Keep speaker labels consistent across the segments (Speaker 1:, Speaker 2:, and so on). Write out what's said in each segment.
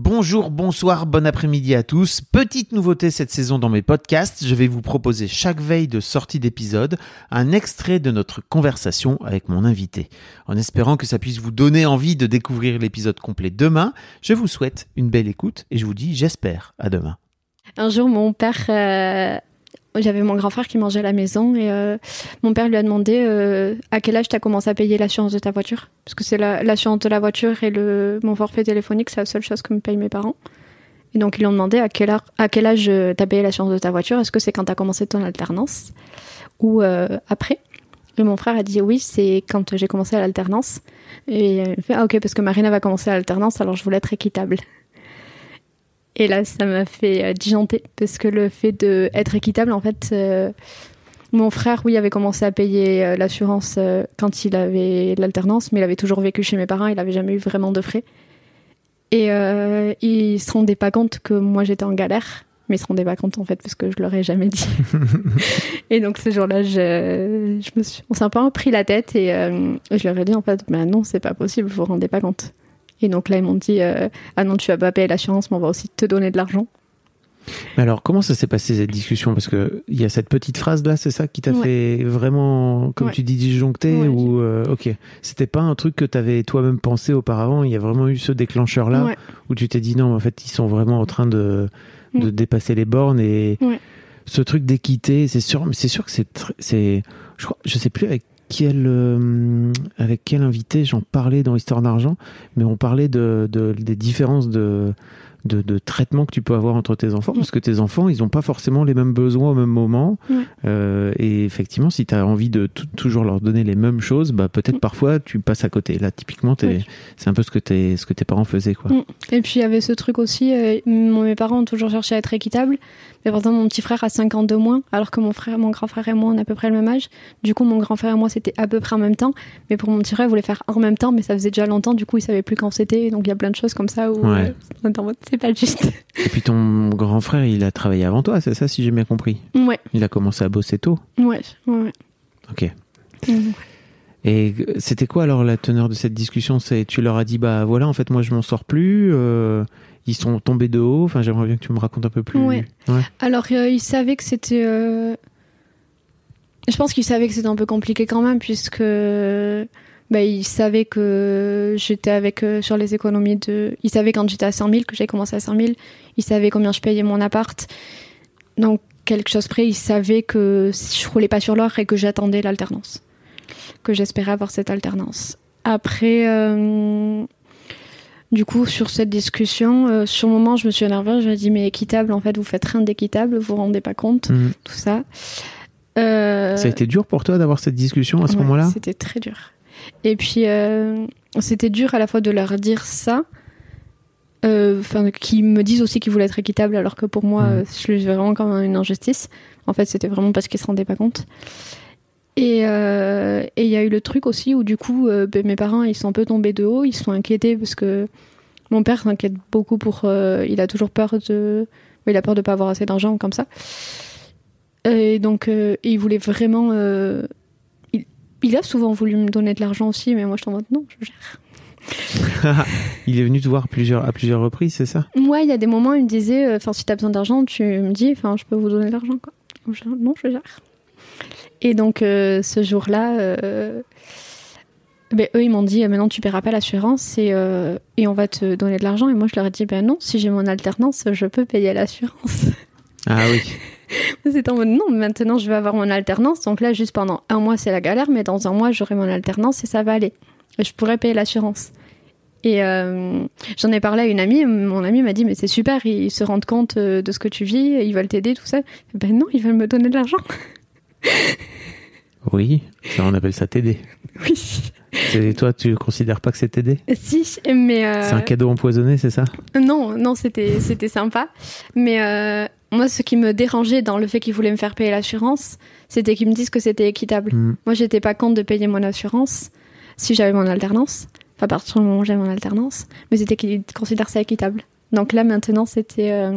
Speaker 1: Bonjour, bonsoir, bon après-midi à tous. Petite nouveauté cette saison dans mes podcasts, je vais vous proposer chaque veille de sortie d'épisode un extrait de notre conversation avec mon invité. En espérant que ça puisse vous donner envie de découvrir l'épisode complet demain, je vous souhaite une belle écoute et je vous dis j'espère à demain.
Speaker 2: Un jour, mon père, euh, j'avais mon grand frère qui mangeait à la maison et euh, mon père lui a demandé euh, à quel âge tu as commencé à payer l'assurance de ta voiture? Parce que c'est la- l'assurance de la voiture et le, mon forfait téléphonique, c'est la seule chose que me payent mes parents. Et donc, ils lui ont demandé à quel, âge tu as payé l'assurance de ta voiture? Est-ce que c'est quand tu as commencé ton alternance ou euh, après? Et mon frère a dit oui, c'est quand j'ai commencé à l'alternance. Et il fait ah, ok, parce que Marina va commencer à l'alternance, alors je voulais être équitable. Et là, ça m'a fait euh, disjoncter parce que le fait d'être équitable, en fait, euh, mon frère, oui, avait commencé à payer euh, l'assurance euh, quand il avait l'alternance, mais il avait toujours vécu chez mes parents, il n'avait jamais eu vraiment de frais. Et il se rendait pas compte que moi j'étais en galère, mais il se rendait pas compte en fait parce que je leur ai jamais dit. et donc ce jour-là, je, je me suis, on s'est un peu pris la tête et je leur ai dit en fait, ben non, c'est pas possible, vous vous rendez pas compte. Et donc là, ils m'ont dit euh, Ah non, tu vas pas payer l'assurance, mais on va aussi te donner de l'argent.
Speaker 1: Mais alors comment ça s'est passé cette discussion? Parce que il y a cette petite phrase là, c'est ça qui t'a
Speaker 2: Ouais.
Speaker 1: fait vraiment, comme
Speaker 2: Ouais.
Speaker 1: tu dis, disjoncter
Speaker 2: Ouais,
Speaker 1: ou euh, ok, c'était pas un truc que t'avais toi-même pensé auparavant. Il y a vraiment eu ce déclencheur là où tu t'es dit non, en fait, ils sont vraiment en train de, de
Speaker 2: Mm.
Speaker 1: dépasser les bornes et ce truc d'équité, c'est sûr, mais c'est sûr que c'est, c'est, je crois, je sais plus avec euh, avec quel invité j'en parlais dans Histoire d'argent, mais on parlait de, de- des différences de, de, de traitement que tu peux avoir entre tes enfants,
Speaker 2: Mm.
Speaker 1: parce que tes enfants, ils n'ont pas forcément les mêmes besoins au même moment. Euh, et effectivement, si tu as envie de tou- toujours leur donner les mêmes choses, bah peut-être
Speaker 2: Mm.
Speaker 1: parfois tu passes à côté. Là, typiquement,
Speaker 2: Oui.
Speaker 1: c'est un peu ce que, t'es- ce que tes parents faisaient, quoi.
Speaker 2: Mm. Et puis il y avait ce truc aussi, euh, mes parents ont toujours cherché à être équitables, mais par exemple mon petit frère a 5 ans de moins, alors que mon frère, mon grand frère et moi on a à peu près le même âge. Du coup mon grand frère et moi c'était à peu près en même temps, mais pour mon petit frère il voulait faire en même temps, mais ça faisait déjà longtemps, du coup il savait plus quand c'était, donc il y a plein de choses comme ça où
Speaker 1: Ouais.
Speaker 2: euh, c'est pas juste.
Speaker 1: Et puis ton grand frère, il a travaillé avant toi, c'est ça, si j'ai bien compris?
Speaker 2: ouais,
Speaker 1: Il a commencé à bosser tôt?
Speaker 2: ouais, ouais.
Speaker 1: Ok.
Speaker 2: ouais.
Speaker 1: Et c'était quoi alors la teneur de cette discussion? C'est tu leur as dit bah voilà en fait moi je m'en sors plus, euh, ils sont tombés de haut. Enfin j'aimerais bien que tu me racontes un peu plus.
Speaker 2: Ouais. Alors, euh, il savait que c'était. euh, Je pense qu'il savait que c'était un peu compliqué quand même, puisque. Bah, il savait que j'étais avec eux sur les économies de. Il savait quand j'étais à 100 000, que j'avais commencé à 100 000. Il savait combien je payais mon appart. Donc, quelque chose près, il savait que je roulais pas sur l'or et que j'attendais l'alternance. Que j'espérais avoir cette alternance. Après. euh, Du coup, sur cette discussion, euh, sur le moment, je me suis énervée. Je ai dit, mais équitable, en fait, vous faites rien d'équitable, vous vous rendez pas compte,
Speaker 1: Mhm.
Speaker 2: tout ça. Euh,
Speaker 1: Ça a été dur pour toi d'avoir cette discussion à ce
Speaker 2: ouais,
Speaker 1: moment-là?
Speaker 2: C'était très dur. Et puis, euh, c'était dur à la fois de leur dire ça, euh, enfin, qu'ils me disent aussi qu'ils voulaient être équitables, alors que pour moi, euh, je le vraiment comme une injustice. En fait, c'était vraiment parce qu'ils se rendaient pas compte. Et euh, et il y a eu le truc aussi où, du coup, euh, ben, mes parents, ils sont un peu tombés de haut, ils sont inquiétés parce que mon père s'inquiète beaucoup pour. euh, il a toujours peur de. Il a peur de pas avoir assez d'argent comme ça. Et donc, il voulait vraiment. Il, a souvent voulu me donner de l'argent aussi, mais moi, je suis en mode non, je gère.
Speaker 1: Il est venu te voir plusieurs, à plusieurs reprises, c'est ça?
Speaker 2: Moi, il y a des moments, il me disait euh, Enfin, si t'as besoin d'argent, tu me dis, enfin, je peux vous donner de l'argent, quoi. Je non, je gère. Et donc, euh, ce jour-là. euh, ben, eux, ils m'ont dit, maintenant tu paieras pas l'assurance et, et on va te donner de l'argent. Et moi, je leur ai dit, ben non, si j'ai mon alternance, je peux payer l'assurance.
Speaker 1: Ah oui.
Speaker 2: C'est en mode non, maintenant je vais avoir mon alternance. Donc là, juste pendant un mois, c'est la galère, mais dans un mois, j'aurai mon alternance et ça va aller. Et je pourrais payer l'assurance. Et euh, j'en ai parlé à une amie. Mon amie m'a dit Mais c'est super, ils se rendent compte euh, de ce que tu vis, ils veulent t'aider, tout ça. Ben non, ils veulent me donner de l'argent.
Speaker 1: Oui, ça on appelle ça t'aider.
Speaker 2: Oui.
Speaker 1: C'est toi, tu considères pas que c'est t'aider?
Speaker 2: Si, mais. euh,
Speaker 1: C'est un cadeau empoisonné, c'est ça?
Speaker 2: Non, non, c'était c'était sympa. Mais euh, moi, ce qui me dérangeait dans le fait qu'ils voulaient me faire payer l'assurance, c'était qu'ils me disent que c'était équitable.
Speaker 1: Mm.
Speaker 2: Moi, j'étais pas contre de payer mon assurance si j'avais mon alternance. Enfin, à partir du moment où j'avais mon alternance. Mais c'était qu'ils considèrent ça équitable. Donc là, maintenant, c'était. euh,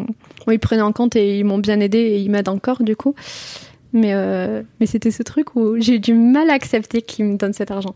Speaker 2: bon, ils prenaient en compte et ils m'ont bien aidé et ils m'aident encore, du coup. Mais, euh, mais c'était ce truc où j'ai eu du mal à accepter qu'ils me donnent cet argent.